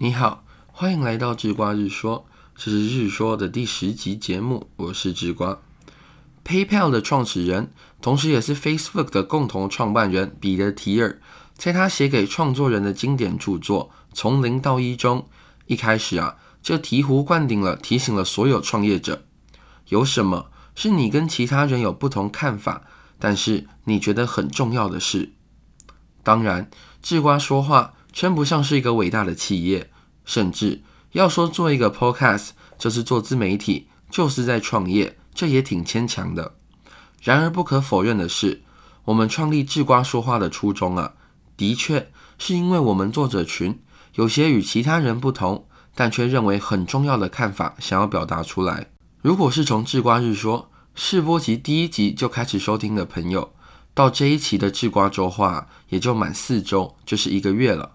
你好，欢迎来到智瓜日说，这是日说的第十集节目，我是智瓜。PayPal 的创始人，同时也是 Facebook 的共同创办人彼得提尔，在他写给创作人的经典著作《从零到一》中，一开始啊就醍醐灌顶了，提醒了所有创业者：有什么是你跟其他人有不同看法，但是你觉得很重要的事？当然，智瓜说话。称不上是一个伟大的企业，甚至要说做一个 podcast 就是做自媒体，就是在创业，这也挺牵强的。然而不可否认的是，我们创立智瓜说话的初衷啊，的确是因为我们作者群有些与其他人不同，但却认为很重要的看法想要表达出来。如果是从智瓜日说试播集第一集就开始收听的朋友，到这一期的智瓜周话也就满四周，就是一个月了。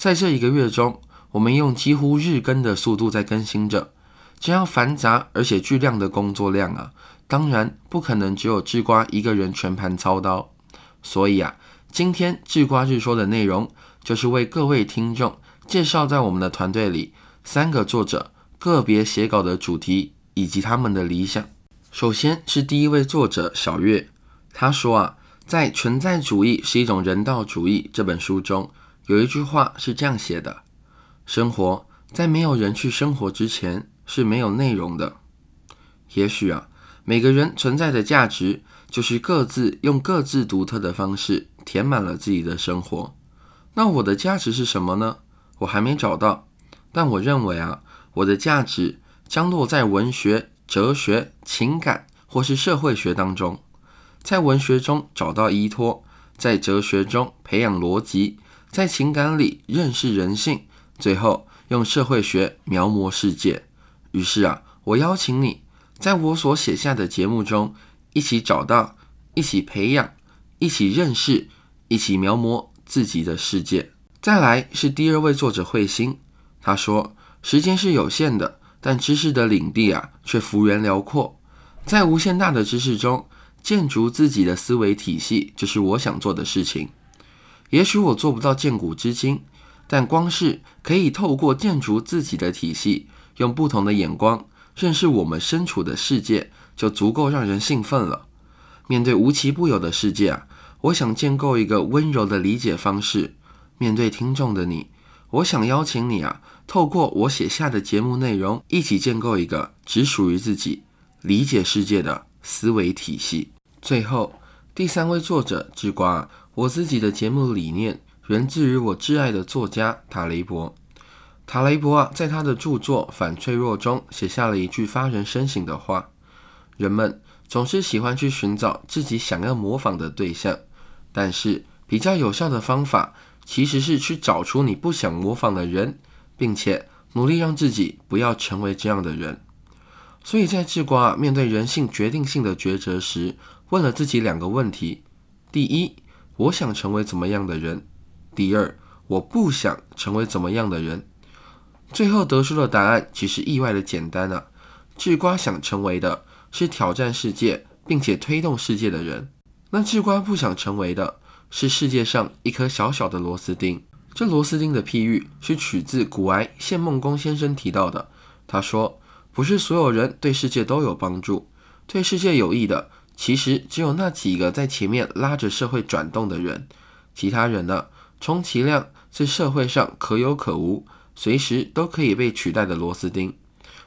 在这一个月中，我们用几乎日更的速度在更新着。这样繁杂而且巨量的工作量啊，当然不可能只有智瓜一个人全盘操刀。所以啊，今天智瓜日说的内容，就是为各位听众介绍在我们的团队里三个作者个别写稿的主题以及他们的理想。首先是第一位作者小月，他说啊，在《存在主义是一种人道主义》这本书中。有一句话是这样写的：“生活在没有人去生活之前是没有内容的。”也许啊，每个人存在的价值就是各自用各自独特的方式填满了自己的生活。那我的价值是什么呢？我还没找到，但我认为啊，我的价值将落在文学、哲学、情感或是社会学当中。在文学中找到依托，在哲学中培养逻辑。在情感里认识人性，最后用社会学描摹世界。于是啊，我邀请你，在我所写下的节目中，一起找到，一起培养，一起认识，一起描摹自己的世界。再来是第二位作者慧心，他说：“时间是有限的，但知识的领地啊，却幅员辽阔。在无限大的知识中，建筑自己的思维体系，就是我想做的事情。”也许我做不到见古知今，但光是可以透过建筑自己的体系，用不同的眼光认识我们身处的世界，就足够让人兴奋了。面对无奇不有的世界啊，我想建构一个温柔的理解方式。面对听众的你，我想邀请你啊，透过我写下的节目内容，一起建构一个只属于自己理解世界的思维体系。最后，第三位作者之瓜。我自己的节目理念源自于我挚爱的作家塔雷伯。塔雷伯啊，在他的著作《反脆弱》中写下了一句发人深省的话：人们总是喜欢去寻找自己想要模仿的对象，但是比较有效的方法其实是去找出你不想模仿的人，并且努力让自己不要成为这样的人。所以在智瓜面对人性决定性的抉择时，问了自己两个问题：第一，我想成为怎么样的人？第二，我不想成为怎么样的人？最后得出的答案其实意外的简单啊！智瓜想成为的是挑战世界并且推动世界的人，那智瓜不想成为的是世界上一颗小小的螺丝钉。这螺丝钉的譬喻是取自古埃谢孟公先生提到的。他说：“不是所有人对世界都有帮助，对世界有益的。”其实只有那几个在前面拉着社会转动的人，其他人呢，充其量是社会上可有可无、随时都可以被取代的螺丝钉。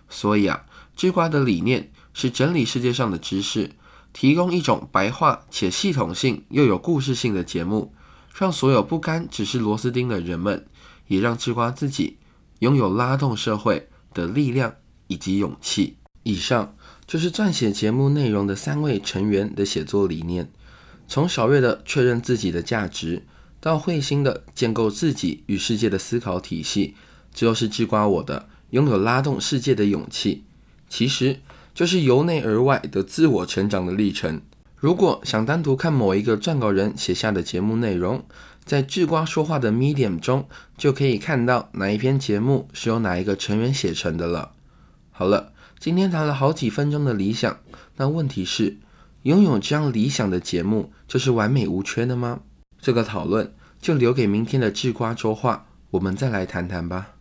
所以啊，智瓜的理念是整理世界上的知识，提供一种白话且系统性又有故事性的节目，让所有不甘只是螺丝钉的人们，也让智瓜自己拥有拉动社会的力量以及勇气。以上。就是撰写节目内容的三位成员的写作理念，从小月的确认自己的价值，到慧心的建构自己与世界的思考体系，最后是智瓜我的拥有拉动世界的勇气，其实就是由内而外的自我成长的历程。如果想单独看某一个撰稿人写下的节目内容，在智瓜说话的 Medium 中就可以看到哪一篇节目是由哪一个成员写成的了。好了。今天谈了好几分钟的理想，那问题是，拥有这样理想的节目就是完美无缺的吗？这个讨论就留给明天的智瓜周话，我们再来谈谈吧。